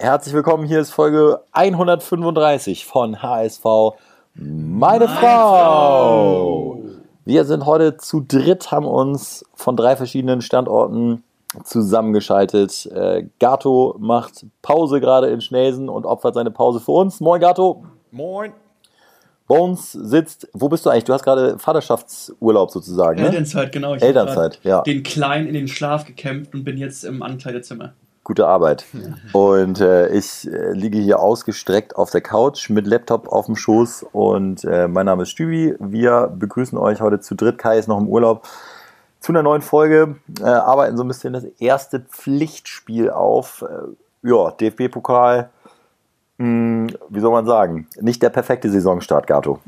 Herzlich willkommen, hier ist Folge 135 von HSV Meine, Meine Frau. Frau. Wir sind heute zu dritt, haben uns von drei verschiedenen Standorten zusammengeschaltet. Äh, Gato macht Pause gerade in Schnelsen und opfert seine Pause für uns. Moin Gato. Moin. Bones sitzt, wo bist du eigentlich? Du hast gerade Vaterschaftsurlaub sozusagen. Ne? Elternzeit, genau. Ich Elternzeit, ja. Den Kleinen in den Schlaf gekämpft und bin jetzt im Ankleidezimmer. Gute Arbeit. Und äh, ich äh, liege hier ausgestreckt auf der Couch mit Laptop auf dem Schoß und äh, mein Name ist Stübi. Wir begrüßen euch heute zu dritt. Kai ist noch im Urlaub zu einer neuen Folge. Äh, arbeiten so ein bisschen das erste Pflichtspiel auf. Äh, ja, DFB-Pokal hm, wie soll man sagen, nicht der perfekte Saisonstart, Gato.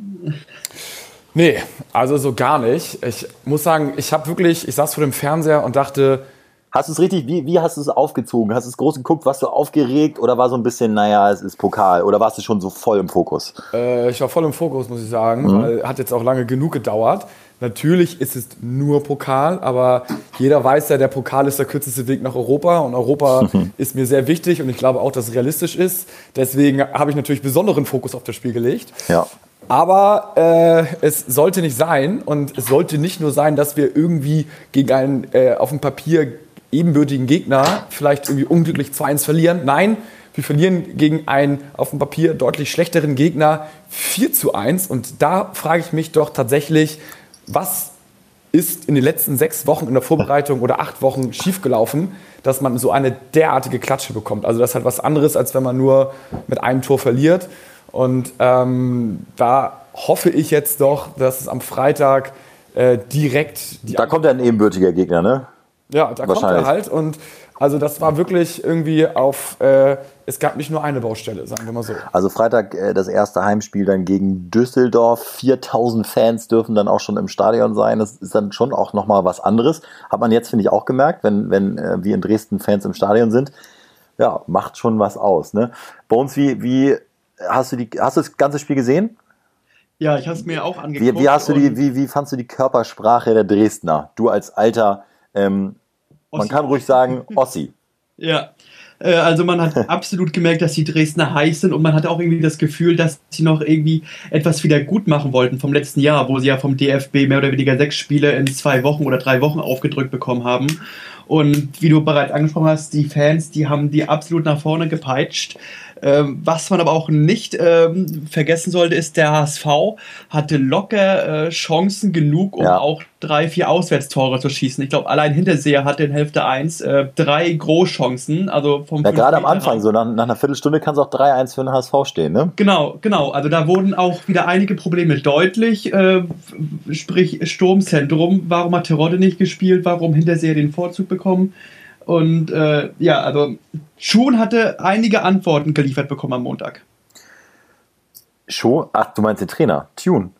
Nee, also so gar nicht. Ich muss sagen, ich habe wirklich, ich saß vor dem Fernseher und dachte. Hast du es richtig, wie, wie hast du es aufgezogen? Hast du es groß geguckt? Warst du aufgeregt oder war so ein bisschen, naja, es ist Pokal? Oder warst du schon so voll im Fokus? Äh, ich war voll im Fokus, muss ich sagen, mhm. weil hat jetzt auch lange genug gedauert. Natürlich ist es nur Pokal, aber jeder weiß ja, der Pokal ist der kürzeste Weg nach Europa und Europa ist mir sehr wichtig und ich glaube auch, dass es realistisch ist. Deswegen habe ich natürlich besonderen Fokus auf das Spiel gelegt. Ja. Aber äh, es sollte nicht sein und es sollte nicht nur sein, dass wir irgendwie gegen einen äh, auf dem Papier ebenbürtigen Gegner vielleicht irgendwie unglücklich 2-1 verlieren. Nein, wir verlieren gegen einen auf dem Papier deutlich schlechteren Gegner 4 zu 1. Und da frage ich mich doch tatsächlich, was ist in den letzten sechs Wochen in der Vorbereitung oder acht Wochen schiefgelaufen, dass man so eine derartige Klatsche bekommt. Also das ist halt was anderes, als wenn man nur mit einem Tor verliert. Und ähm, da hoffe ich jetzt doch, dass es am Freitag äh, direkt... da kommt ja ein ebenbürtiger Gegner, ne? Ja, da kommt er halt. Und also das war wirklich irgendwie auf, äh, es gab nicht nur eine Baustelle, sagen wir mal so. Also Freitag äh, das erste Heimspiel dann gegen Düsseldorf. 4000 Fans dürfen dann auch schon im Stadion sein. Das ist dann schon auch nochmal was anderes. Hat man jetzt, finde ich, auch gemerkt, wenn, wenn äh, wie in Dresden Fans im Stadion sind. Ja, macht schon was aus. Ne? Bei uns, wie, wie hast du die, hast du das ganze Spiel gesehen? Ja, ich habe es mir auch angeguckt. Wie, wie, hast du die, wie, wie fandst du die Körpersprache der Dresdner? Du als alter ähm, man kann ruhig sagen Ossi. ja. Äh, also man hat absolut gemerkt, dass die Dresdner heiß sind und man hat auch irgendwie das Gefühl, dass sie noch irgendwie etwas wieder gut machen wollten vom letzten Jahr, wo sie ja vom DFB mehr oder weniger sechs Spiele in zwei Wochen oder drei Wochen aufgedrückt bekommen haben. Und wie du bereits angesprochen hast, die Fans, die haben die absolut nach vorne gepeitscht. Ähm, was man aber auch nicht ähm, vergessen sollte, ist, der HSV hatte locker äh, Chancen genug, um ja. auch drei, vier Auswärtstore zu schießen. Ich glaube, allein Hinterseher hatte in Hälfte 1 äh, drei Großchancen. Also vom ja, gerade am Anfang, so nach, nach einer Viertelstunde kann es auch 3-1 für den HSV stehen, ne? Genau, genau. Also da wurden auch wieder einige Probleme deutlich. Äh, sprich, Sturmzentrum. Warum hat Terodde nicht gespielt? Warum Hinterseher den Vorzug bekommen? Und äh, ja, also Schuhn hatte einige Antworten geliefert bekommen am Montag. Schuh? Ach, du meinst den Trainer, Tune.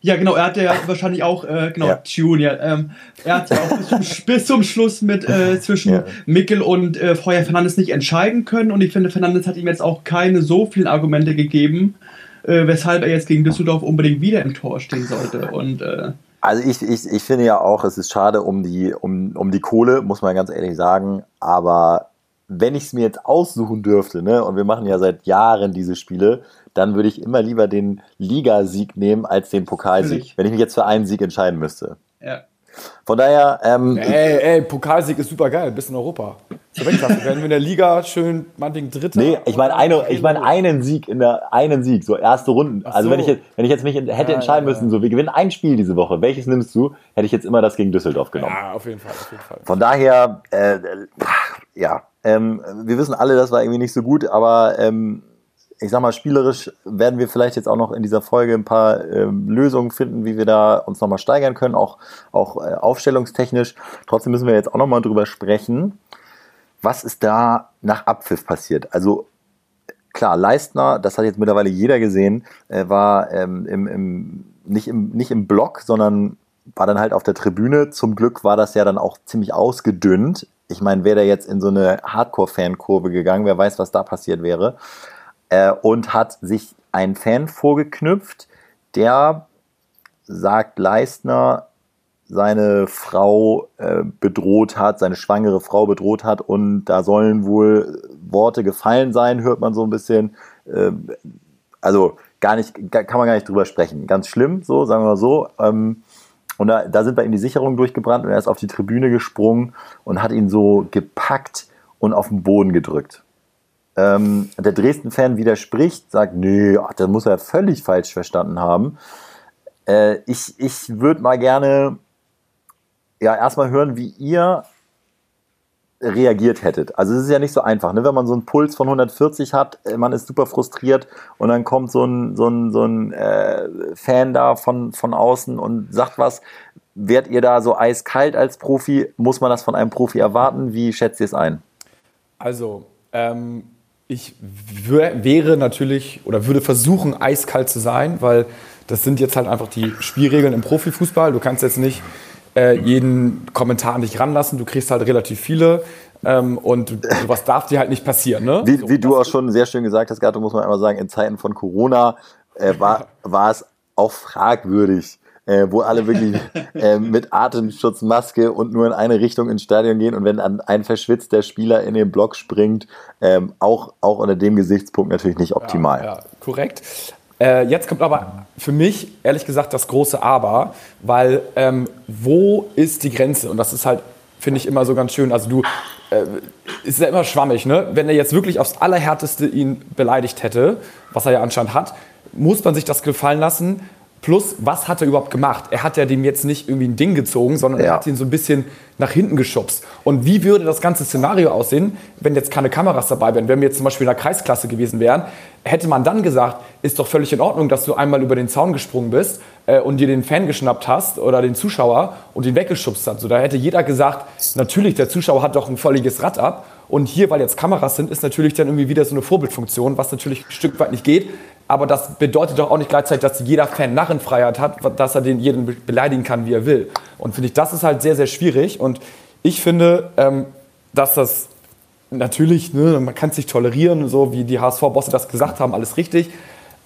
Ja, genau, er hatte ja wahrscheinlich auch, äh, genau, ja. Tune, ja. Ähm, er hat ja auch bis zum, bis zum Schluss mit äh, zwischen ja. Mickel und äh, Feuer Fernandes nicht entscheiden können und ich finde, Fernandes hat ihm jetzt auch keine so vielen Argumente gegeben, äh, weshalb er jetzt gegen Düsseldorf unbedingt wieder im Tor stehen sollte. Und äh, also ich, ich, ich finde ja auch, es ist schade um die, um, um die Kohle, muss man ganz ehrlich sagen, aber wenn ich es mir jetzt aussuchen dürfte, ne, und wir machen ja seit Jahren diese Spiele, dann würde ich immer lieber den Ligasieg nehmen als den Pokalsieg, wenn ich mich jetzt für einen Sieg entscheiden müsste. Ja. Von daher. Ähm, ey, ey, Pokalsieg ist super geil, bis in Europa. Zur Weltklasse. Werden wir in der Liga schön, meinetwegen Dritter. Nee, ich meine eine, ich meine einen Sieg in der, einen Sieg, so erste Runden. So. Also wenn ich jetzt, wenn ich jetzt mich hätte ja, entscheiden ja, müssen, so wir gewinnen ein Spiel diese Woche, welches nimmst du, hätte ich jetzt immer das gegen Düsseldorf genommen. Ja, auf jeden Fall, auf jeden Fall. Von daher, äh, ja, ähm, wir wissen alle, das war irgendwie nicht so gut, aber ähm, ich sag mal, spielerisch werden wir vielleicht jetzt auch noch in dieser Folge ein paar ähm, Lösungen finden, wie wir da uns nochmal steigern können, auch, auch äh, aufstellungstechnisch. Trotzdem müssen wir jetzt auch nochmal drüber sprechen, was ist da nach Abpfiff passiert. Also klar, Leistner, das hat jetzt mittlerweile jeder gesehen, äh, war ähm, im, im, nicht, im, nicht im Block, sondern war dann halt auf der Tribüne. Zum Glück war das ja dann auch ziemlich ausgedünnt. Ich meine, wäre der jetzt in so eine Hardcore-Fan-Kurve gegangen, wer weiß, was da passiert wäre äh, und hat sich einen Fan vorgeknüpft, der sagt Leistner, seine Frau äh, bedroht hat, seine schwangere Frau bedroht hat und da sollen wohl Worte gefallen sein, hört man so ein bisschen. Ähm, also gar nicht, kann man gar nicht drüber sprechen. Ganz schlimm, so, sagen wir mal so. Ähm, und da, da sind wir in die Sicherung durchgebrannt und er ist auf die Tribüne gesprungen und hat ihn so gepackt und auf den Boden gedrückt. Ähm, der Dresden-Fan widerspricht, sagt, nee, ach, das muss er völlig falsch verstanden haben. Äh, ich ich würde mal gerne ja erstmal hören, wie ihr reagiert hättet. Also es ist ja nicht so einfach, ne? wenn man so einen Puls von 140 hat, äh, man ist super frustriert und dann kommt so ein, so ein, so ein äh, Fan da von, von außen und sagt was. Werdet ihr da so eiskalt als Profi? Muss man das von einem Profi erwarten? Wie schätzt ihr es ein? Also, ähm, ich wäre natürlich oder würde versuchen, eiskalt zu sein, weil das sind jetzt halt einfach die Spielregeln im Profifußball. Du kannst jetzt nicht äh, jeden Kommentar an dich ranlassen. Du kriegst halt relativ viele. Ähm, und sowas darf dir halt nicht passieren. Ne? Wie, so, wie du auch schon sehr schön gesagt hast, Gato, muss man einmal sagen, in Zeiten von Corona äh, war, war es auch fragwürdig, äh, wo alle wirklich äh, mit Atemschutzmaske und nur in eine Richtung ins Stadion gehen und wenn ein verschwitzter Spieler in den Block springt, ähm, auch, auch unter dem Gesichtspunkt natürlich nicht optimal. Ja, ja korrekt. Äh, jetzt kommt aber für mich ehrlich gesagt das große Aber, weil ähm, wo ist die Grenze? Und das ist halt, finde ich, immer so ganz schön. Also du, äh, ist ja immer schwammig, ne? Wenn er jetzt wirklich aufs Allerhärteste ihn beleidigt hätte, was er ja anscheinend hat, muss man sich das gefallen lassen. Plus, was hat er überhaupt gemacht? Er hat ja dem jetzt nicht irgendwie ein Ding gezogen, sondern ja. er hat ihn so ein bisschen nach hinten geschubst. Und wie würde das ganze Szenario aussehen, wenn jetzt keine Kameras dabei wären? Wenn wir jetzt zum Beispiel in der Kreisklasse gewesen wären, hätte man dann gesagt, ist doch völlig in Ordnung, dass du einmal über den Zaun gesprungen bist äh, und dir den Fan geschnappt hast oder den Zuschauer und ihn weggeschubst hast. So, da hätte jeder gesagt, natürlich, der Zuschauer hat doch ein völliges Rad ab. Und hier, weil jetzt Kameras sind, ist natürlich dann irgendwie wieder so eine Vorbildfunktion, was natürlich ein Stück weit nicht geht. Aber das bedeutet doch auch nicht gleichzeitig, dass jeder Fan Narrenfreiheit hat, dass er den jeden beleidigen kann, wie er will. Und finde ich, das ist halt sehr, sehr schwierig. Und ich finde, ähm, dass das natürlich, ne, man kann es nicht tolerieren, so wie die HSV-Bosse das gesagt haben, alles richtig.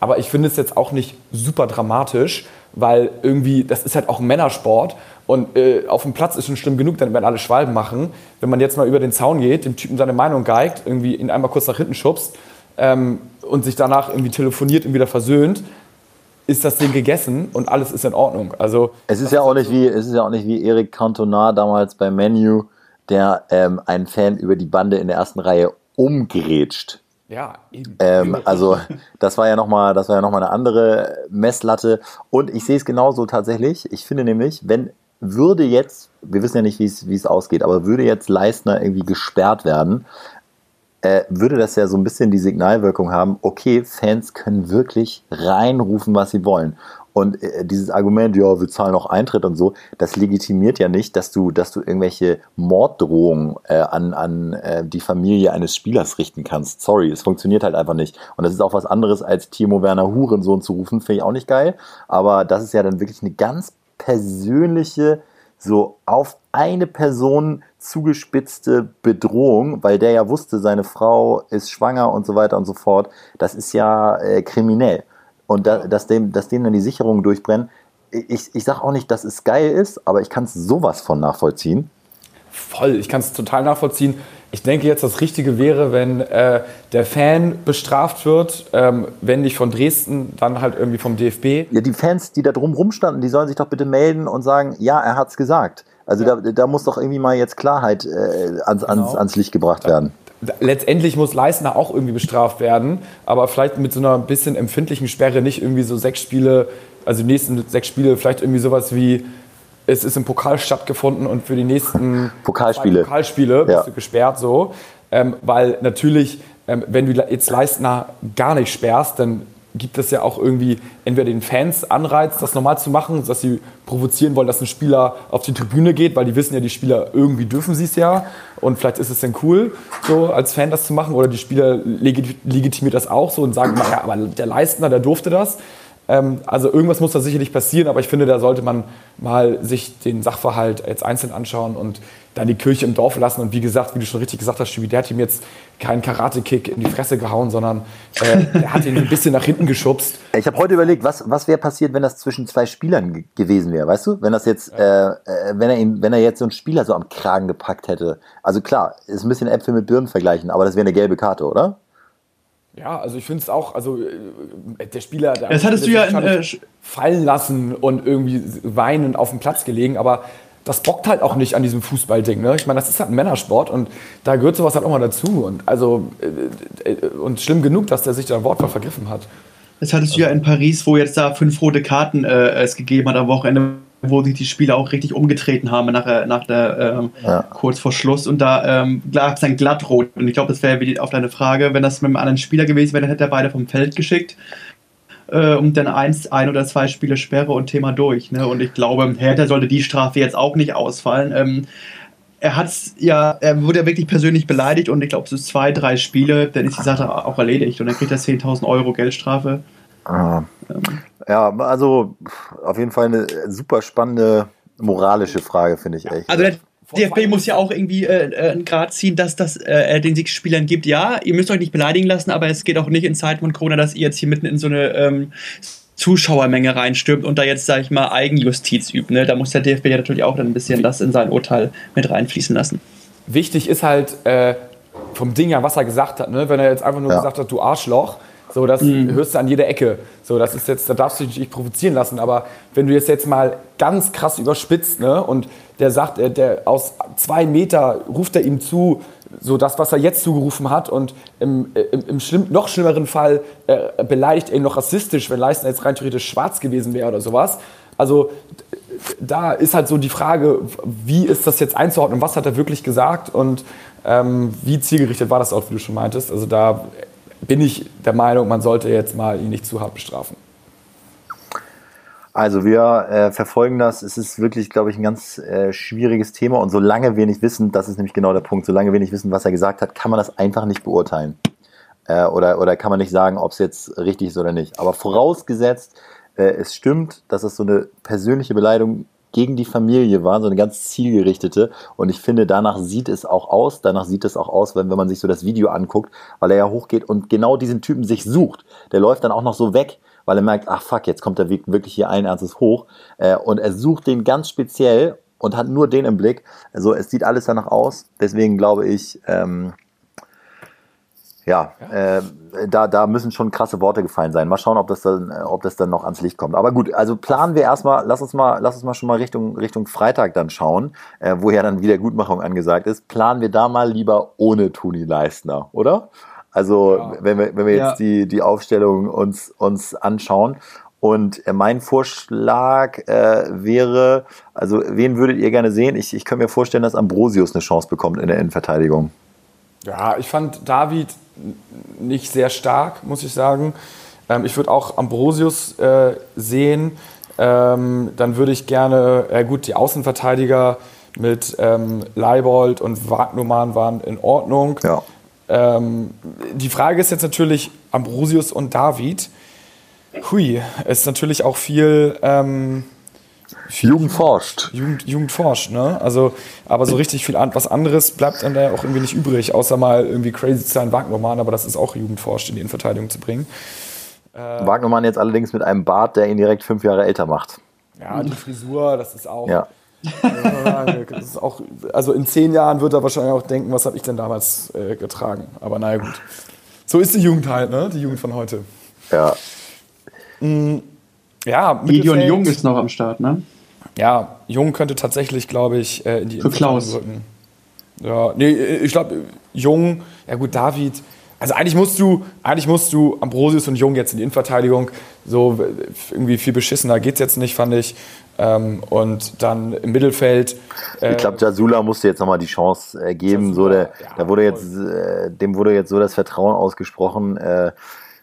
Aber ich finde es jetzt auch nicht super dramatisch, weil irgendwie, das ist halt auch ein Männersport. Und äh, auf dem Platz ist schon schlimm genug, dann werden alle Schwalben machen. Wenn man jetzt mal über den Zaun geht, dem Typen seine Meinung geigt, irgendwie ihn einmal kurz nach hinten schubst, ähm, und sich danach irgendwie telefoniert und wieder versöhnt, ist das Ding gegessen und alles ist in Ordnung. Also es ist ja auch nicht wie es ist ja auch nicht wie Eric Cantona damals bei Menu, der ähm, einen Fan über die Bande in der ersten Reihe umgrätscht. Ja, eben. Ähm, also das war ja nochmal, das war ja noch mal eine andere Messlatte. Und ich sehe es genauso tatsächlich. Ich finde nämlich, wenn würde jetzt, wir wissen ja nicht, wie es ausgeht, aber würde jetzt Leistner irgendwie gesperrt werden, äh, würde das ja so ein bisschen die Signalwirkung haben, okay, Fans können wirklich reinrufen, was sie wollen. Und äh, dieses Argument, ja, wir zahlen auch Eintritt und so, das legitimiert ja nicht, dass du, dass du irgendwelche Morddrohungen äh, an, an äh, die Familie eines Spielers richten kannst. Sorry, es funktioniert halt einfach nicht. Und das ist auch was anderes, als Timo Werner Hurensohn zu rufen, finde ich auch nicht geil. Aber das ist ja dann wirklich eine ganz persönliche, so auf eine Person zugespitzte Bedrohung, weil der ja wusste, seine Frau ist schwanger und so weiter und so fort. Das ist ja äh, kriminell. Und da, dass, dem, dass denen dann die Sicherungen durchbrennen, ich, ich sage auch nicht, dass es geil ist, aber ich kann es sowas von nachvollziehen. Voll, ich kann es total nachvollziehen. Ich denke jetzt, das Richtige wäre, wenn äh, der Fan bestraft wird, ähm, wenn nicht von Dresden, dann halt irgendwie vom DFB. Ja, die Fans, die da drum rumstanden, die sollen sich doch bitte melden und sagen, ja, er hat es gesagt. Also ja. da, da, muss doch irgendwie mal jetzt Klarheit äh, ans, ans, genau. ans Licht gebracht werden. Letztendlich muss Leistner auch irgendwie bestraft werden, aber vielleicht mit so einer bisschen empfindlichen Sperre nicht irgendwie so sechs Spiele, also die nächsten sechs Spiele, vielleicht irgendwie sowas wie es ist im Pokal stattgefunden und für die nächsten Pokalspiele, Pokalspiele ja. bist du gesperrt so. Ähm, weil natürlich, ähm, wenn du jetzt Leistner gar nicht sperrst, dann gibt es ja auch irgendwie entweder den Fans Anreiz, das normal zu machen, dass sie provozieren wollen, dass ein Spieler auf die Tribüne geht, weil die wissen ja, die Spieler irgendwie dürfen sie es ja und vielleicht ist es dann cool, so als Fan das zu machen oder die Spieler legitimiert das auch so und sagen, naja, aber der Leistner, der durfte das. Ähm, also irgendwas muss da sicherlich passieren, aber ich finde, da sollte man mal sich den Sachverhalt jetzt einzeln anschauen und dann die Kirche im Dorf lassen. Und wie gesagt, wie du schon richtig gesagt hast, Stübi, der hat ihm jetzt keinen Karate-Kick in die Fresse gehauen, sondern äh, der hat ihn ein bisschen nach hinten geschubst. Ich habe heute überlegt, was, was wäre passiert, wenn das zwischen zwei Spielern gewesen wäre, weißt du? Wenn das jetzt, äh, äh, wenn er ihn, wenn er jetzt so einen Spieler so am Kragen gepackt hätte. Also klar, ist ein bisschen Äpfel mit Birnen vergleichen, aber das wäre eine gelbe Karte, oder? Ja, also ich finde es auch, also äh, der Spieler, der das hattest du ja in, äh, fallen lassen und irgendwie weinend auf dem Platz gelegen, aber das bockt halt auch nicht an diesem Fußballding. Ne? Ich meine, das ist halt ein Männersport und da gehört sowas halt auch mal dazu. Und also äh, äh, und schlimm genug, dass der sich da ein Wortwahl vergriffen hat. Das hattest du ja in Paris, wo jetzt da fünf rote Karten äh, es gegeben hat am Wochenende, wo sich die Spieler auch richtig umgetreten haben nach, äh, nach der ähm, ja. kurz vor Schluss und da ähm, gab es dann glattrot und ich glaube, das wäre auf deine Frage, wenn das mit einem anderen Spieler gewesen wäre, dann hätte er beide vom Feld geschickt äh, und dann eins, ein oder zwei Spiele Sperre und Thema durch. Ne? Und ich glaube, Hertha sollte die Strafe jetzt auch nicht ausfallen. Ähm, er hat's ja, er wurde ja wirklich persönlich beleidigt und ich glaube, so zwei, drei Spiele, dann ist die Sache auch erledigt und dann kriegt er 10.000 Euro Geldstrafe. Ah. Ja, also auf jeden Fall eine super spannende moralische Frage, finde ich echt. Also der DFB muss ja auch irgendwie äh, äh, einen Grad ziehen, dass das äh, den sich Spielern gibt. Ja, ihr müsst euch nicht beleidigen lassen, aber es geht auch nicht in Zeiten von Corona, dass ihr jetzt hier mitten in so eine ähm, Zuschauermenge reinstürmt und da jetzt, sag ich mal, Eigenjustiz übt. Ne? Da muss der DFB ja natürlich auch dann ein bisschen das in sein Urteil mit reinfließen lassen. Wichtig ist halt äh, vom Ding her, was er gesagt hat. Ne? Wenn er jetzt einfach nur ja. gesagt hat, du Arschloch, so, das mhm. hörst du an jeder Ecke. So, das ist jetzt, da darfst du dich nicht provozieren lassen. Aber wenn du jetzt, jetzt mal ganz krass überspitzt, ne, und der sagt, der, der aus zwei Meter ruft er ihm zu, so das, was er jetzt zugerufen hat, und im, im, im schlimm, noch schlimmeren Fall äh, beleidigt er ihn noch rassistisch, wenn Leistner jetzt rein theoretisch schwarz gewesen wäre oder sowas. Also da ist halt so die Frage, wie ist das jetzt einzuordnen, was hat er wirklich gesagt und ähm, wie zielgerichtet war das auch, wie du schon meintest. Also da bin ich der Meinung, man sollte jetzt mal ihn nicht zu hart bestrafen. Also wir äh, verfolgen das. Es ist wirklich, glaube ich, ein ganz äh, schwieriges Thema. Und solange wir nicht wissen, das ist nämlich genau der Punkt, solange wir nicht wissen, was er gesagt hat, kann man das einfach nicht beurteilen. Äh, oder, oder kann man nicht sagen, ob es jetzt richtig ist oder nicht. Aber vorausgesetzt, äh, es stimmt, dass es so eine persönliche Beleidigung gegen die Familie war, so eine ganz zielgerichtete. Und ich finde, danach sieht es auch aus. Danach sieht es auch aus, wenn, wenn man sich so das Video anguckt, weil er ja hochgeht und genau diesen Typen sich sucht. Der läuft dann auch noch so weg, weil er merkt, ach fuck, jetzt kommt er wirklich hier ein ernstes hoch. Äh, und er sucht den ganz speziell und hat nur den im Blick. Also es sieht alles danach aus. Deswegen glaube ich, ähm, ja, ja. Äh, da, da müssen schon krasse Worte gefallen sein. Mal schauen, ob das dann, ob das dann noch ans Licht kommt. Aber gut, also planen wir erstmal, lass uns mal, lass uns mal schon mal Richtung, Richtung Freitag dann schauen, äh, wo ja dann wieder Gutmachung angesagt ist. Planen wir da mal lieber ohne Toni Leistner, oder? Also, ja. wenn wir, wenn wir jetzt ja. die, die Aufstellung uns, uns anschauen. Und äh, mein Vorschlag äh, wäre, also wen würdet ihr gerne sehen? Ich, ich könnte mir vorstellen, dass Ambrosius eine Chance bekommt in der Innenverteidigung. Ja, ich fand David nicht sehr stark, muss ich sagen. Ähm, ich würde auch Ambrosius äh, sehen. Ähm, dann würde ich gerne, äh, gut, die Außenverteidiger mit ähm, Leibold und Wagnumann waren in Ordnung. Ja. Ähm, die Frage ist jetzt natürlich Ambrosius und David. Hui, ist natürlich auch viel ähm, Jugend forscht. Jugend, Jugend forscht, ne? Also, aber so richtig viel an, was anderes bleibt dann da auch irgendwie nicht übrig, außer mal irgendwie crazy zu sein, Wagnermann, aber das ist auch Jugend forscht, in die Innenverteidigung zu bringen. Äh, Wagnermann jetzt allerdings mit einem Bart, der ihn direkt fünf Jahre älter macht. Ja, die Frisur, das ist auch. Ja. das ist auch, also in zehn Jahren wird er wahrscheinlich auch denken, was habe ich denn damals äh, getragen. Aber naja, gut. So ist die Jugend halt, ne? Die Jugend von heute. Ja. Mhm. Ja, Gideon Jung ist noch am Start, ne? Ja, Jung könnte tatsächlich, glaube ich, äh, in die Für Klaus. rücken. Ja, nee, ich glaube, Jung, ja gut, David. Also eigentlich musst du, eigentlich musst du Ambrosius und Jung jetzt in die Innenverteidigung. So irgendwie viel beschissener geht es jetzt nicht, fand ich. Ähm, und dann im Mittelfeld. Äh, ich glaube, Jasula musste jetzt nochmal die Chance äh, geben. Jasula, so der, ja, da wurde jetzt, äh, dem wurde jetzt so das Vertrauen ausgesprochen. Äh,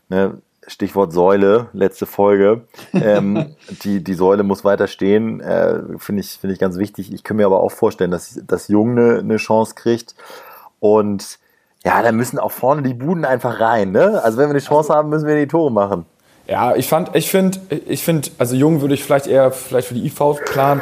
ne? Stichwort Säule, letzte Folge. Ähm, die, die Säule muss weiter stehen, äh, finde ich, finde ich ganz wichtig. Ich kann mir aber auch vorstellen, dass, dass Jung eine, eine Chance kriegt. Und ja, da müssen auch vorne die Buden einfach rein. Ne? Also wenn wir eine Chance haben, müssen wir die Tore machen. Ja, ich fand, ich finde, ich finde, also Jung würde ich vielleicht eher vielleicht für die IV planen.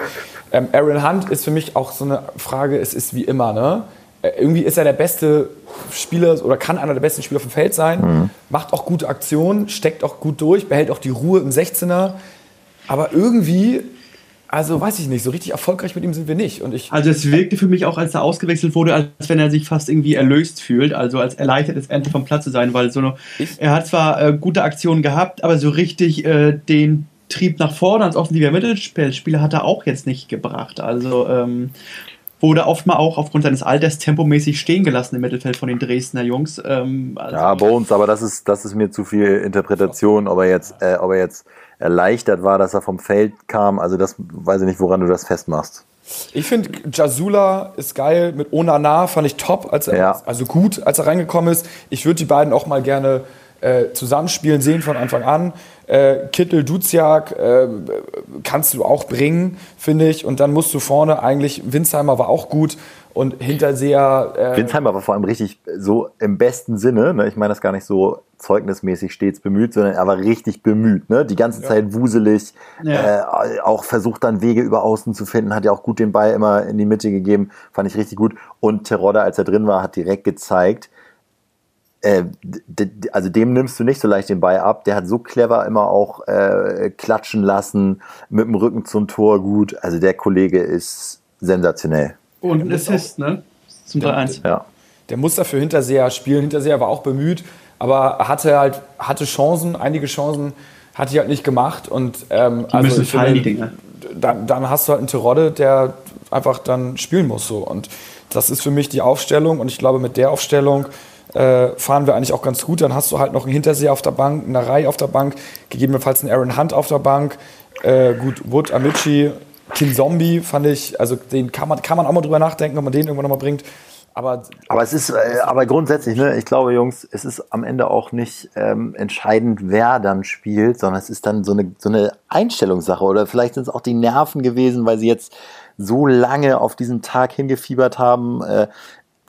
Ähm, Aaron Hunt ist für mich auch so eine Frage, es ist wie immer, ne? Äh, irgendwie ist er der beste Spieler oder kann einer der besten Spieler vom Feld sein, mhm. macht auch gute Aktionen, steckt auch gut durch, behält auch die Ruhe im 16er. Aber irgendwie also weiß ich nicht, so richtig erfolgreich mit ihm sind wir nicht. Und ich also es wirkte für mich auch, als er ausgewechselt wurde, als wenn er sich fast irgendwie erlöst fühlt, also als erleichtert ist, endlich vom Platz zu sein, weil so eine, er hat zwar äh, gute Aktionen gehabt, aber so richtig äh, den Trieb nach vorne als offensiver Mittelspieler hat er auch jetzt nicht gebracht. Also ähm, wurde oft mal auch aufgrund seines Alters tempomäßig stehen gelassen im Mittelfeld von den Dresdner Jungs. Ähm, also ja, Bones, aber das ist, das ist mir zu viel Interpretation, ob er jetzt, äh, ob er jetzt erleichtert war, dass er vom Feld kam. Also das weiß ich nicht, woran du das festmachst. Ich finde, Jasula ist geil. Mit Onana fand ich top, als er, ja. also gut, als er reingekommen ist. Ich würde die beiden auch mal gerne äh, zusammenspielen sehen von Anfang an. Äh, Kittel, Duziak äh, kannst du auch bringen, finde ich. Und dann musst du vorne eigentlich, Winsheimer war auch gut und Hinterseher. Äh Winsheimer war vor allem richtig so im besten Sinne, ne? ich meine das gar nicht so zeugnismäßig stets bemüht, sondern er war richtig bemüht, ne? die ganze ja. Zeit wuselig, ja. äh, auch versucht dann Wege über Außen zu finden, hat ja auch gut den Ball immer in die Mitte gegeben, fand ich richtig gut. Und Terodde, als er drin war, hat direkt gezeigt, äh, also dem nimmst du nicht so leicht den Ball ab. Der hat so clever immer auch äh, klatschen lassen, mit dem Rücken zum Tor gut. Also der Kollege ist sensationell. Und ein Assist, ne? Zum 3-1. Ja. Der muss dafür Hinterseher spielen. Hinterseher war auch bemüht, aber hatte halt hatte Chancen, einige Chancen hat die halt nicht gemacht. Und, ähm, die also müssen fallen, die. Dann, dann, hast du halt einen Terodde, der einfach dann spielen muss. So. Und das ist für mich die Aufstellung. Und ich glaube, mit der Aufstellung äh, fahren wir eigentlich auch ganz gut. Dann hast du halt noch einen Hinterseher auf der Bank, eine Reihe auf der Bank, gegebenenfalls einen Aaron Hunt auf der Bank. Äh, gut, Wood, Amici, King Zombie fand ich, also den kann man, kann man auch mal drüber nachdenken, ob man den irgendwann nochmal bringt. Aber, aber es ist, äh, aber grundsätzlich, ne, ich glaube, Jungs, es ist am Ende auch nicht ähm, entscheidend, wer dann spielt, sondern es ist dann so eine, so eine Einstellungssache. Oder vielleicht sind es auch die Nerven gewesen, weil sie jetzt so lange auf diesen Tag hingefiebert haben. Äh,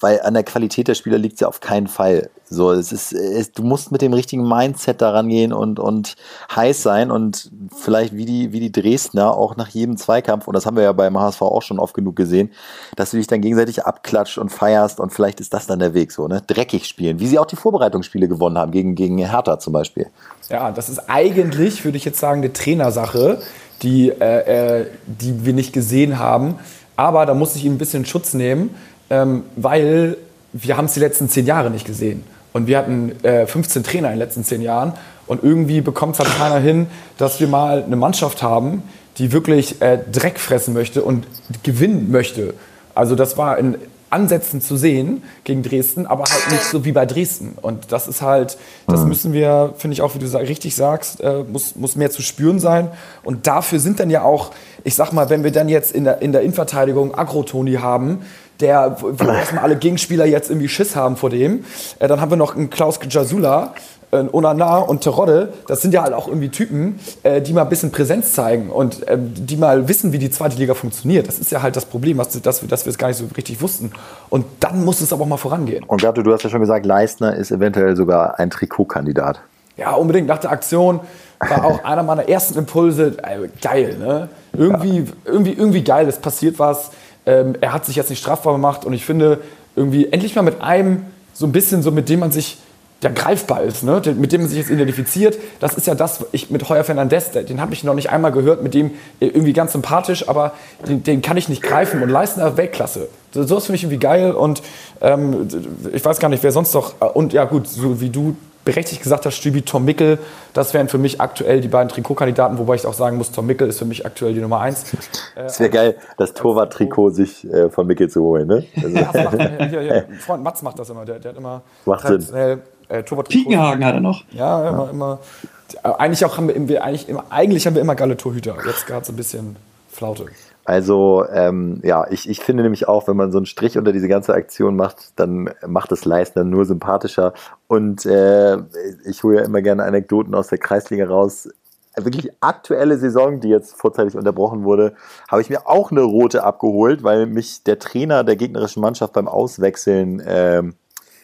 weil an der Qualität der Spieler liegt es ja auf keinen Fall. So, es ist, es, du musst mit dem richtigen Mindset daran gehen und, und heiß sein und vielleicht wie die, wie die Dresdner auch nach jedem Zweikampf, und das haben wir ja beim HSV auch schon oft genug gesehen, dass du dich dann gegenseitig abklatscht und feierst und vielleicht ist das dann der Weg so, ne? Dreckig spielen, wie sie auch die Vorbereitungsspiele gewonnen haben, gegen, gegen Hertha zum Beispiel. Ja, das ist eigentlich, würde ich jetzt sagen, eine Trainersache, die, äh, äh, die wir nicht gesehen haben. Aber da muss ich ihn ein bisschen Schutz nehmen ähm, weil wir haben es die letzten zehn Jahre nicht gesehen. Und wir hatten äh, 15 Trainer in den letzten zehn Jahren. Und irgendwie bekommt es halt keiner hin, dass wir mal eine Mannschaft haben, die wirklich äh, Dreck fressen möchte und gewinnen möchte. Also das war in Ansätzen zu sehen gegen Dresden, aber halt nicht so wie bei Dresden. Und das ist halt, das mhm. müssen wir, finde ich auch, wie du richtig sagst, äh, muss, muss mehr zu spüren sein. Und dafür sind dann ja auch, ich sag mal, wenn wir dann jetzt in der, in der Innenverteidigung Agro-Toni haben, der, wo erstmal alle Gegenspieler jetzt irgendwie Schiss haben vor dem. Äh, dann haben wir noch einen Klaus Jasula, äh, Onana und Terodde, das sind ja halt auch irgendwie Typen, äh, die mal ein bisschen Präsenz zeigen und äh, die mal wissen, wie die zweite Liga funktioniert. Das ist ja halt das Problem, was, dass, wir, dass wir es gar nicht so richtig wussten. Und dann muss es aber auch mal vorangehen. Und Gato, du hast ja schon gesagt, Leistner ist eventuell sogar ein Trikotkandidat. Ja, unbedingt. Nach der Aktion war auch einer meiner ersten Impulse, äh, geil, ne? Irgendwie, ja. irgendwie, irgendwie geil, es passiert was. Ähm, er hat sich jetzt nicht strafbar gemacht und ich finde, irgendwie endlich mal mit einem, so ein bisschen so, mit dem man sich der greifbar ist, ne? mit dem man sich jetzt identifiziert. Das ist ja das, ich mit Heuer Fernandez, den habe ich noch nicht einmal gehört, mit dem irgendwie ganz sympathisch, aber den, den kann ich nicht greifen und leisten auf Weltklasse. So, sowas finde ich irgendwie geil und ähm, ich weiß gar nicht, wer sonst noch, und ja gut, so wie du berechtigt gesagt hast, Stübi, Tom Mickel, das wären für mich aktuell die beiden Trikotkandidaten, wobei ich auch sagen muss, Tom Mickel ist für mich aktuell die Nummer eins. Es wäre geil, das Torwart-Trikot sich äh, von Mickel zu holen, ne? Also ja, macht, hier, hier, Freund Mats macht das immer, der, der hat immer macht Sinn. Äh, Piekenhagen hat er noch. Ja, immer, ja. immer. Eigentlich, auch haben wir, eigentlich, immer, eigentlich haben wir immer geile Torhüter. Jetzt gerade so ein bisschen Flaute. Also ähm, ja, ich, ich finde nämlich auch, wenn man so einen Strich unter diese ganze Aktion macht, dann macht es Leistner nur sympathischer. Und äh, ich hole ja immer gerne Anekdoten aus der Kreisliga raus. Wirklich aktuelle Saison, die jetzt vorzeitig unterbrochen wurde, habe ich mir auch eine rote abgeholt, weil mich der Trainer der gegnerischen Mannschaft beim Auswechseln äh,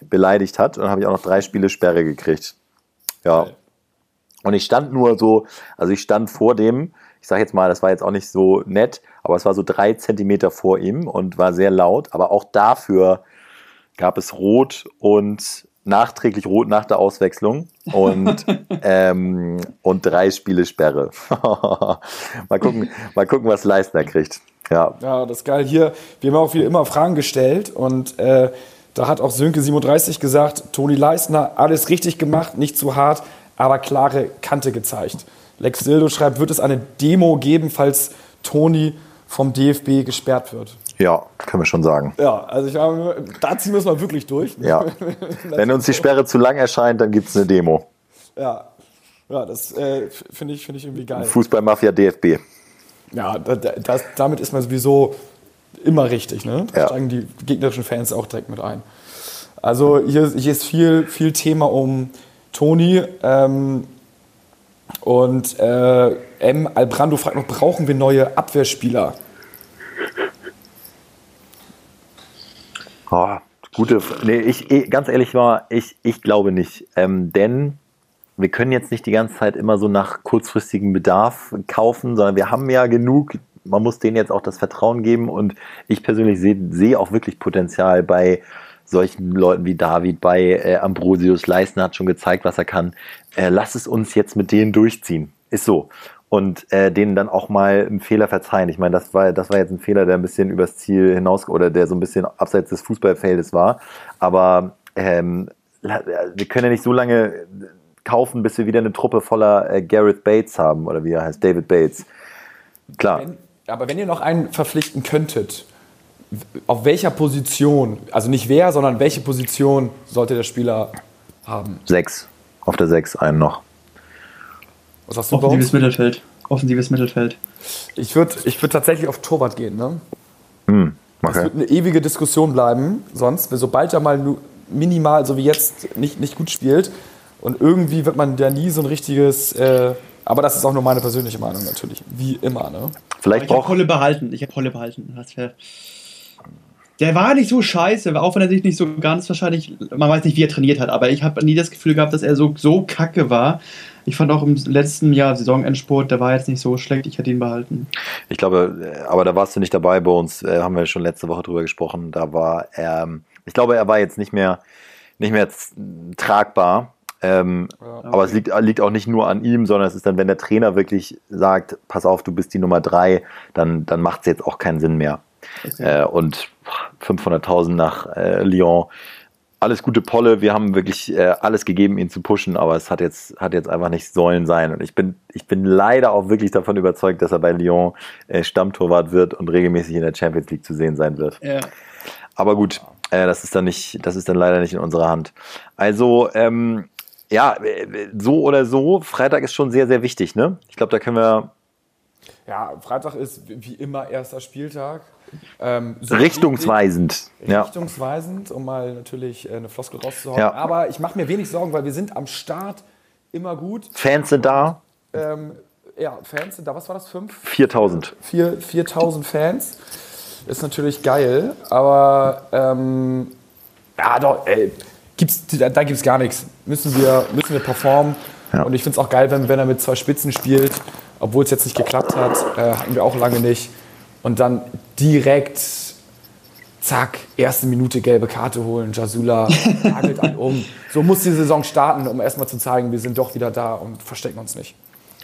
beleidigt hat. Und dann habe ich auch noch drei Spiele Sperre gekriegt. Ja. Und ich stand nur so, also ich stand vor dem, ich sage jetzt mal, das war jetzt auch nicht so nett, aber es war so drei Zentimeter vor ihm und war sehr laut. Aber auch dafür gab es Rot und nachträglich Rot nach der Auswechslung und, ähm, und drei Spiele Sperre. mal, gucken, mal gucken, was Leistner kriegt. Ja. ja, das ist geil. Hier, wir haben auch wieder immer Fragen gestellt und äh, da hat auch Sönke37 gesagt, Toni Leistner, alles richtig gemacht, nicht zu hart, aber klare Kante gezeigt. Lex Sildo schreibt, wird es eine Demo geben, falls Toni vom DFB gesperrt wird? Ja, können wir schon sagen. Ja, also ich habe, da ziehen wir es mal wirklich durch. Ja. Wenn uns die Sperre zu lang erscheint, dann gibt es eine Demo. Ja, ja das äh, finde ich, find ich irgendwie geil. Fußballmafia DFB. Ja, das, damit ist man sowieso immer richtig. Ne? Da Ja. steigen die gegnerischen Fans auch direkt mit ein. Also hier, hier ist viel, viel Thema um Toni. Ähm, und äh, M. Albrando fragt noch, brauchen wir neue Abwehrspieler? Oh, gute. Nee, ich, eh, ganz ehrlich war, ich, ich glaube nicht. Ähm, denn wir können jetzt nicht die ganze Zeit immer so nach kurzfristigem Bedarf kaufen, sondern wir haben ja genug. Man muss denen jetzt auch das Vertrauen geben und ich persönlich sehe sehe auch wirklich Potenzial bei solchen Leuten wie David, bei äh, Ambrosius. Leistner hat schon gezeigt, was er kann. Äh, lass es uns jetzt mit denen durchziehen. Ist so. Und äh, denen dann auch mal einen Fehler verzeihen. Ich meine, das war, das war jetzt ein Fehler, der ein bisschen übers Ziel hinaus oder der so ein bisschen abseits des Fußballfeldes war. Aber ähm, wir können ja nicht so lange kaufen, bis wir wieder eine Truppe voller äh, Gareth Bates haben oder wie er heißt, David Bates. Klar, Wenn, aber wenn ihr noch einen verpflichten könntet, auf welcher Position, also nicht wer, sondern welche Position sollte der Spieler haben? sechs. Auf der sechs einen noch. Was hast du bei Offensives uns? Mittelfeld. Offensives Mittelfeld. Ich würde ich würd tatsächlich auf Torwart gehen. Ne? Hm, Das okay. wird eine ewige Diskussion bleiben, sonst, sobald er mal minimal, so wie jetzt, nicht, nicht gut spielt. Und irgendwie wird man da nie so ein richtiges. Äh, aber das ist auch nur meine persönliche Meinung natürlich. Wie immer, ne? Vielleicht Ich habe Holle behalten. Ich habe Holle behalten. Das wär- Der war nicht so scheiße, auch wenn er sich nicht so ganz wahrscheinlich, man weiß nicht, wie er trainiert hat, aber ich habe nie das Gefühl gehabt, dass er so, so kacke war. Ich fand auch im letzten Jahr Saisonendspurt, der war jetzt nicht so schlecht, ich hätte ihn behalten. Ich glaube, äh, aber da warst du nicht dabei bei uns, äh, haben wir schon letzte Woche drüber gesprochen. Da war er, ich glaube, er war jetzt nicht mehr, nicht mehr tragbar. Ähm, Aber es liegt, liegt auch nicht nur an ihm, sondern es ist dann, wenn der Trainer wirklich sagt, pass auf, du bist die Nummer drei, dann, dann macht es jetzt auch keinen Sinn mehr. Okay. Äh, und 500.000 nach äh, Lyon. Alles gute Polle, wir haben wirklich äh, alles gegeben, ihn zu pushen, aber es hat jetzt, hat jetzt einfach nicht sollen sein. Und ich bin, ich bin leider auch wirklich davon überzeugt, dass er bei Lyon äh, Stammtorwart wird und regelmäßig in der Champions League zu sehen sein wird. Ja. Aber gut, äh, das ist dann nicht, das ist dann leider nicht in unserer Hand. Also, ähm, ja, äh, so oder so, Freitag ist schon sehr, sehr wichtig, ne? Ich glaube, da können wir Ja, Freitag ist wie immer erster Spieltag. Ähm, so richtungsweisend. Ja. richtungsweisend, um mal natürlich äh, eine Floskel rauszuhauen. Ja. Aber ich mache mir wenig Sorgen, weil wir sind am Start immer gut. Fans sind da, Ähm, ja, Fans sind da, was war das? Fünf? 4000. Vier- 4000 Fans. Ist natürlich geil, aber ähm, ja, doch, ey, gibt's, da, da gibt es gar nichts. Müssen wir, müssen wir performen. Ja. Und ich finde es auch geil, wenn, wenn er mit zwei Spitzen spielt, obwohl es jetzt nicht geklappt hat. Äh, hatten wir auch lange nicht. Und dann direkt, zack, erste Minute gelbe Karte holen. Jasula nagelt einen um. So muss die Saison starten, um erstmal zu zeigen, wir sind doch wieder da und verstecken uns nicht.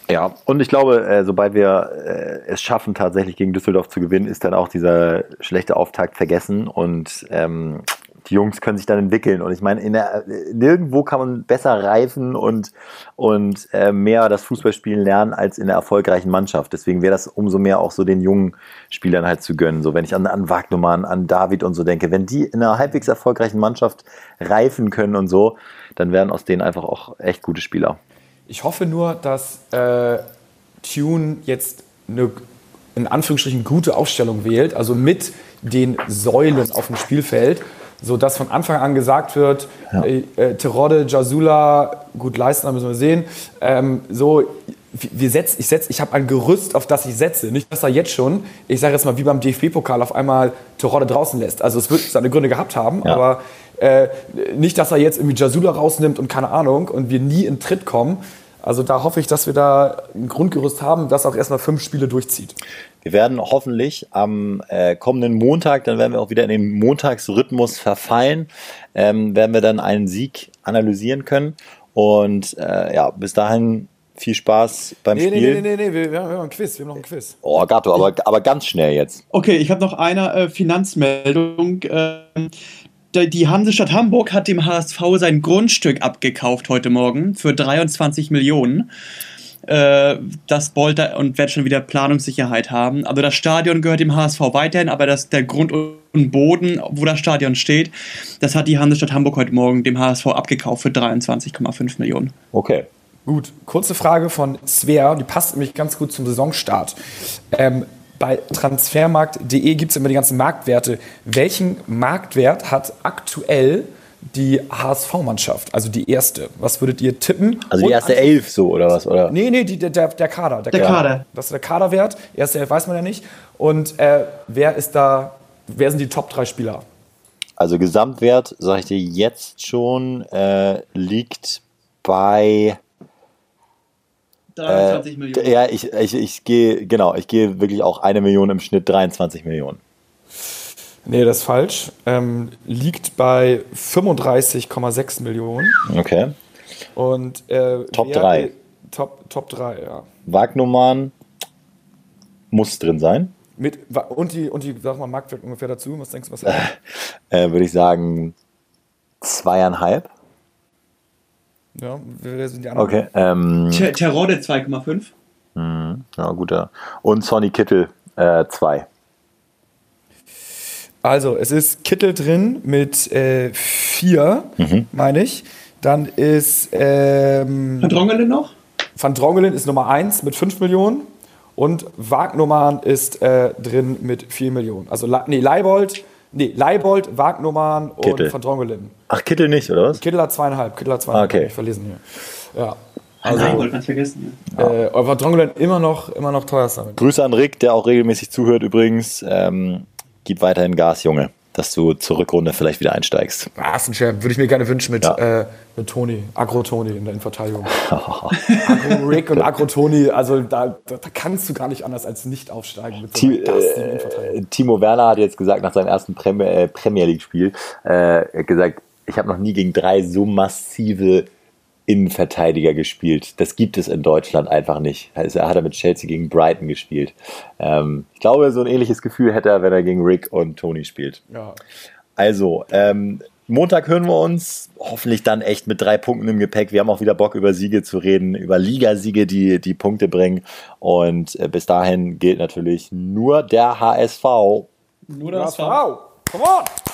Ja, und ich glaube, äh, sobald wir äh, es schaffen, tatsächlich gegen Düsseldorf zu gewinnen, ist dann auch dieser schlechte Auftakt vergessen und ähm, die Jungs können sich dann entwickeln. Und ich meine, in der, nirgendwo kann man besser reifen und, und äh, mehr das Fußballspielen lernen als in der erfolgreichen Mannschaft. Deswegen wäre das umso mehr auch so den jungen Spielern halt zu gönnen. So, wenn ich an, an Wagnumann, an David und so denke, wenn die in einer halbwegs erfolgreichen Mannschaft reifen können und so, dann werden aus denen einfach auch echt gute Spieler. Ich hoffe nur, dass äh, Tune jetzt eine in Anführungsstrichen gute Aufstellung wählt, also mit den Säulen auf dem Spielfeld, sodass von Anfang an gesagt wird, äh, äh, Terodde, Jasula, gut Leistner müssen wir sehen, ähm, so wir setz, ich setz, ich habe ein Gerüst, auf das ich setze. Nicht, dass er jetzt schon, ich sage jetzt mal wie beim DFB-Pokal, auf einmal Terodde draußen lässt. Also es wird seine Gründe gehabt haben, Ja. aber äh, nicht, dass er jetzt irgendwie Jasula rausnimmt und keine Ahnung und wir nie in Tritt kommen. Also da hoffe ich, dass wir da ein Grundgerüst haben, das auch erstmal fünf Spiele durchzieht. Wir werden hoffentlich am äh, kommenden Montag, dann werden wir auch wieder in den Montagsrhythmus verfallen, ähm, werden wir dann einen Sieg analysieren können. Und äh, ja, bis dahin viel Spaß beim Nee, nee, Spiel. nee, nee, nee, wir, wir haben noch ein Quiz. Wir haben noch ein Quiz. Oh, Gatto, aber, aber ganz schnell jetzt. Okay, ich habe noch eine äh, Finanzmeldung. Ähm, die die Hansestadt Hamburg hat dem HSV sein Grundstück abgekauft heute Morgen für 23 Millionen. Äh, das Bolter und wird schon wieder Planungssicherheit haben. Also das Stadion gehört dem HSV weiterhin, aber das, der Grund und Boden, wo das Stadion steht, das hat die Hansestadt Hamburg heute Morgen dem HSV abgekauft für 23,5 Millionen. Okay. Gut, kurze Frage von Svea, die passt nämlich ganz gut zum Saisonstart. Ähm, bei transfermarkt.de gibt es immer die ganzen Marktwerte. Welchen Marktwert hat aktuell die HSV-Mannschaft, also die erste? Was würdet ihr tippen? Also die erste Elf so, oder was? Oder? Nee, nee, die, der, der der Kader. Der Kader. Das ist der Kaderwert. Erste Elf weiß man ja nicht. Und äh, wer ist da, wer sind die Top 3 Spieler? Also Gesamtwert, sage ich dir jetzt schon, äh, liegt bei 23 Äh, Ja, ich, ich, ich gehe, genau, ich gehe wirklich auch eine Million im Schnitt 23 Millionen. Nee, das ist falsch. Ähm, liegt bei 35,6 Millionen. Okay. Und äh, Top wer- drei. Top, Top 3, ja. Wagnumann muss drin sein. Mit, und die, und die, sag mal, Marktwert ungefähr dazu. Was denkst du, was? Äh, Würde ich sagen zweieinhalb. ja, wer sind die anderen? Okay. Ähm, Ter Terodde 2,5. ja, guter. Und Sonny Kittel äh, zwei. Also, es ist Kittel drin mit äh, vier, Mhm. meine ich. Dann ist ähm, Hat Rongelen noch? Van Drongelen ist Nummer 1 mit 5 Millionen und Wagnumann ist äh, drin mit 4 Millionen. Also nee, Leibold, nee, Leibold, Wagnumann und Kittel. Van Drongelen. Ach, Kittel nicht, oder was? Kittel hat zweieinhalb, Kittel hat zweieinhalb, Okay. hab ich verlesen hier. Ja. Also, Also, wollte man vergessen. äh, aber Van Drongelen immer noch, immer noch teuerster. Grüße an Rick, der auch regelmäßig zuhört übrigens. Ähm, gib weiterhin Gas, Junge, dass du zur Rückrunde vielleicht wieder einsteigst. Ah, ist ein Scherz. Würde ich mir gerne wünschen mit, Ja. äh, mit Toni, Agro-Toni in der Innenverteidigung. Agro-Rick und Agro-Toni, also da, da, da kannst du gar nicht anders als nicht aufsteigen mit so äh. Timo Werner hat jetzt gesagt, nach seinem ersten Premier, äh, Premier League-Spiel, äh, gesagt, ich habe noch nie gegen drei so massive Innenverteidiger gespielt. Das gibt es in Deutschland einfach nicht. Also er hat er mit Chelsea gegen Brighton gespielt. Ähm, ich glaube, so ein ähnliches Gefühl hätte er, wenn er gegen Rick und Tony spielt. Ja. Also, ähm, Montag hören wir uns. Hoffentlich dann echt mit drei Punkten im Gepäck. Wir haben auch wieder Bock, über Siege zu reden, über Ligasiege, die die Punkte bringen. Und äh, bis dahin gilt natürlich nur der HSV. Nur das Frau, come on!